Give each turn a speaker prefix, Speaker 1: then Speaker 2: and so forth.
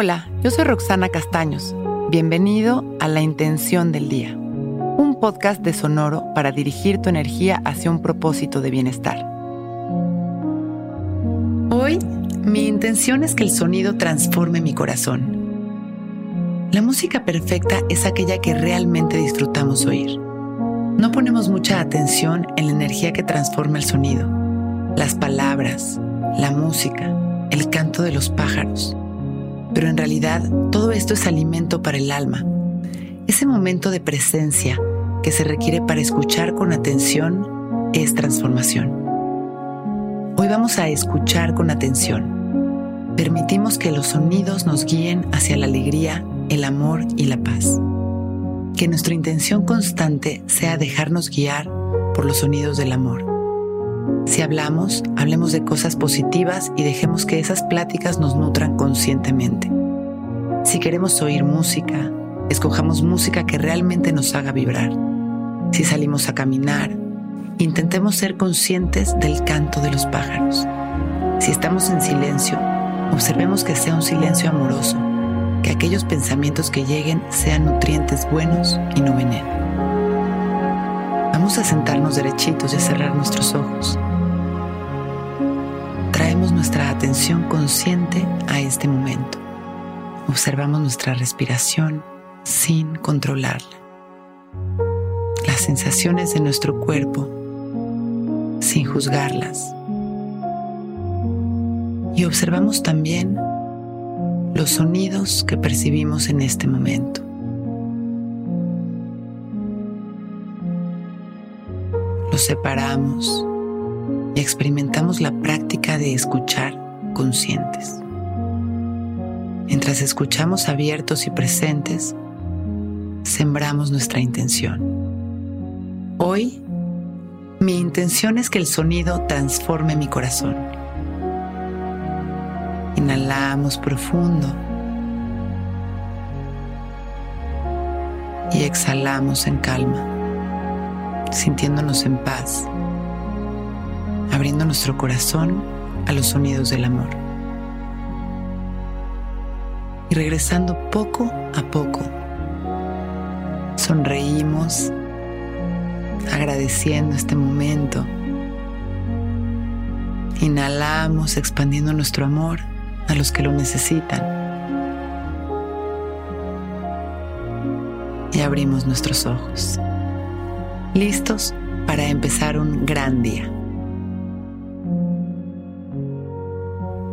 Speaker 1: Hola, yo soy Roxana Castaños. Bienvenido a La Intención del Día, un podcast de Sonoro para dirigir tu energía hacia un propósito de bienestar. Hoy, mi intención es que el sonido transforme mi corazón. La música perfecta es aquella que realmente disfrutamos oír. No ponemos mucha atención en la energía que transforma el sonido, las palabras, la música, el canto de los pájaros pero en realidad todo esto es alimento para el alma. Ese momento de presencia que se requiere para escuchar con atención es transformación. Hoy vamos a escuchar con atención. Permitimos que los sonidos nos guíen hacia la alegría, el amor y la paz. Que nuestra intención constante sea dejarnos guiar por los sonidos del amor. Si hablamos, hablemos de cosas positivas y dejemos que esas pláticas nos nutran conscientemente. Si queremos oír música, escojamos música que realmente nos haga vibrar. Si salimos a caminar, intentemos ser conscientes del canto de los pájaros. Si estamos en silencio, observemos que sea un silencio amoroso, que aquellos pensamientos que lleguen sean nutrientes buenos y no veneno. Vamos a sentarnos derechitos y a cerrar nuestros ojos. Traemos nuestra atención consciente a este momento. Observamos nuestra respiración sin controlarla. Las sensaciones de nuestro cuerpo sin juzgarlas. Y observamos también los sonidos que percibimos en este momento. Los separamos y experimentamos la práctica de escuchar conscientes. Mientras escuchamos abiertos y presentes, sembramos nuestra intención. Hoy, mi intención es que el sonido transforme mi corazón. Inhalamos profundo y exhalamos en calma, sintiéndonos en paz, abriendo nuestro corazón a los sonidos del amor y regresando poco a poco. Sonreímos agradeciendo este momento. Inhalamos expandiendo nuestro amor a los que lo necesitan. Y abrimos nuestros ojos. Listos para empezar un gran día.